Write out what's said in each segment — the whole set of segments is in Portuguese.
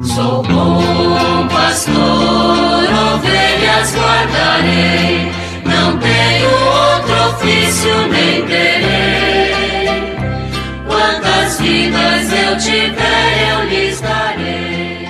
Sou bom pastor, ovelhas guardarei, não tenho outro ofício nem terei. Quantas vidas eu tiver, eu lhes darei.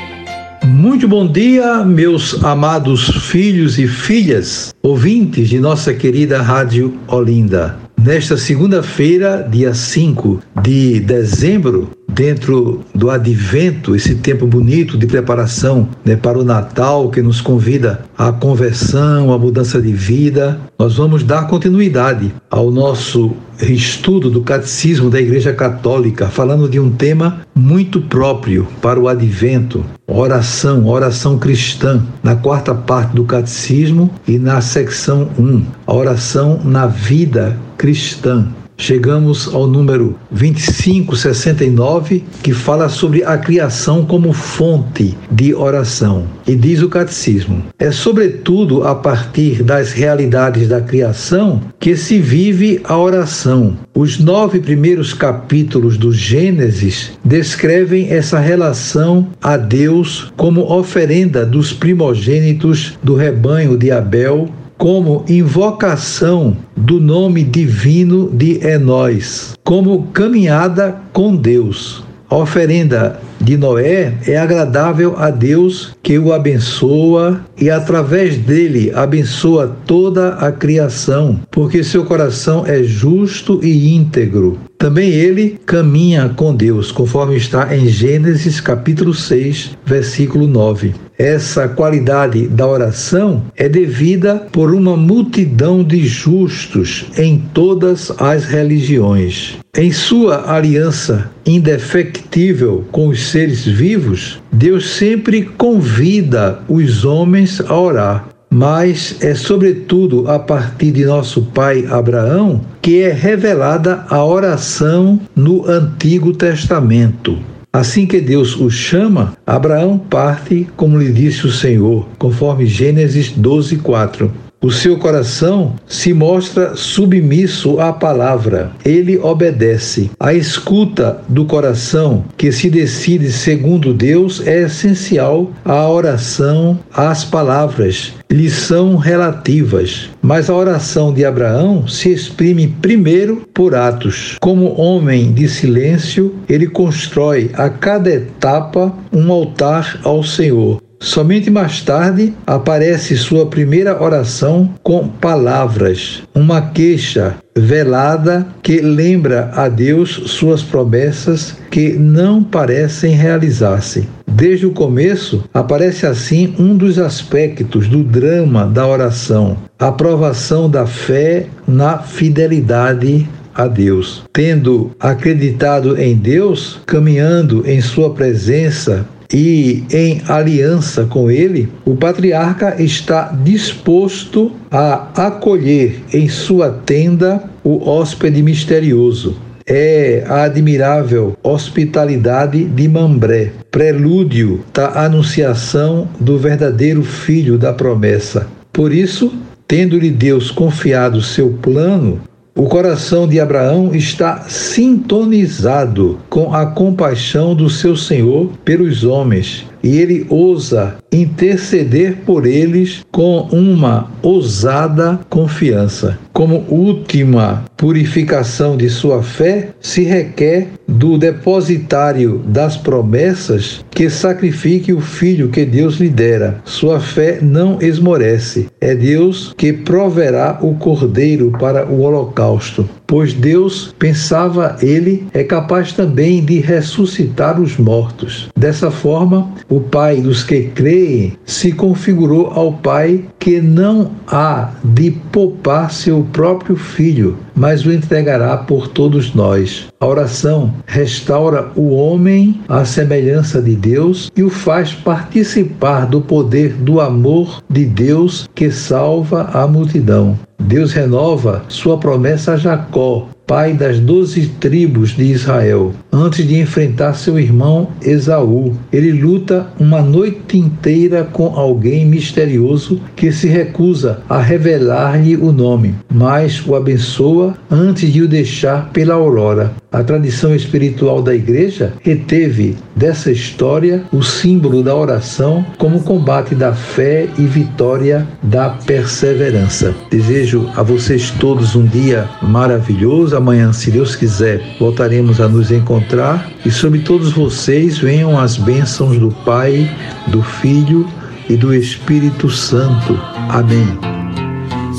Muito bom dia, meus amados filhos e filhas, ouvintes de nossa querida Rádio Olinda. Nesta segunda-feira, dia 5 de dezembro, dentro do advento, esse tempo bonito de preparação né, para o Natal que nos convida à conversão, à mudança de vida, nós vamos dar continuidade ao nosso estudo do Catecismo da Igreja Católica, falando de um tema muito próprio para o advento, oração, oração cristã, na quarta parte do Catecismo e na secção 1, a oração na vida cristã chegamos ao número 2569, que fala sobre a criação como fonte de oração. E diz o catecismo: é sobretudo a partir das realidades da criação que se vive a oração. Os nove primeiros capítulos do Gênesis descrevem essa relação a Deus como oferenda dos primogênitos do rebanho de Abel como invocação do nome divino de Enós, como caminhada com Deus. A oferenda de Noé é agradável a Deus que o abençoa e através dele abençoa toda a criação, porque seu coração é justo e íntegro. Também ele caminha com Deus, conforme está em Gênesis capítulo 6, versículo 9. Essa qualidade da oração é devida por uma multidão de justos em todas as religiões. Em sua aliança indefectível com os seres vivos, Deus sempre convida os homens a orar mas é sobretudo a partir de nosso pai Abraão que é revelada a oração no Antigo Testamento. Assim que Deus o chama, Abraão parte, como lhe disse o Senhor, conforme Gênesis 12, 4. O seu coração se mostra submisso à palavra. Ele obedece. A escuta do coração, que se decide segundo Deus, é essencial à oração, às palavras. Lhes são relativas. Mas a oração de Abraão se exprime primeiro por atos. Como homem de silêncio, ele constrói a cada etapa um altar ao Senhor. Somente mais tarde aparece sua primeira oração com palavras, uma queixa velada que lembra a Deus suas promessas que não parecem realizar-se. Desde o começo, aparece assim um dos aspectos do drama da oração, a provação da fé na fidelidade a Deus. Tendo acreditado em Deus, caminhando em Sua presença, e em aliança com ele, o patriarca está disposto a acolher em sua tenda o hóspede misterioso. É a admirável hospitalidade de Mambré, prelúdio da anunciação do verdadeiro filho da promessa. Por isso, tendo-lhe Deus confiado seu plano, o coração de Abraão está sintonizado com a compaixão do seu Senhor pelos homens e ele ousa interceder por eles com uma ousada confiança. Como última purificação de sua fé, se requer do depositário das promessas que sacrifique o filho que Deus lhe dera. Sua fé não esmorece. É Deus que proverá o cordeiro para o holocausto. Pois Deus, pensava ele, é capaz também de ressuscitar os mortos. Dessa forma, o Pai dos que creem se configurou ao Pai que não há de poupar seu próprio filho, mas o entregará por todos nós. A oração restaura o homem à semelhança de Deus e o faz participar do poder do amor de Deus que salva a multidão. Deus renova sua promessa a Jacó, pai das doze tribos de Israel. Antes de enfrentar seu irmão Esaú. Ele luta uma noite inteira com alguém misterioso que se recusa a revelar-lhe o nome, mas o abençoa antes de o deixar pela aurora. A tradição espiritual da igreja reteve dessa história o símbolo da oração como combate da fé e vitória da perseverança. Desejo a vocês todos um dia maravilhoso. Amanhã, se Deus quiser, voltaremos a nos encontrar e sobre todos vocês venham as bênçãos do Pai, do Filho e do Espírito Santo. Amém.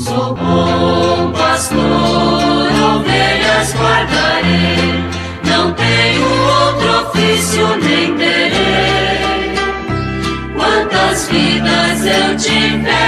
Sou bom pastor, ovelhas guardarei, não tenho outro ofício nem terei. Quantas vidas eu tiver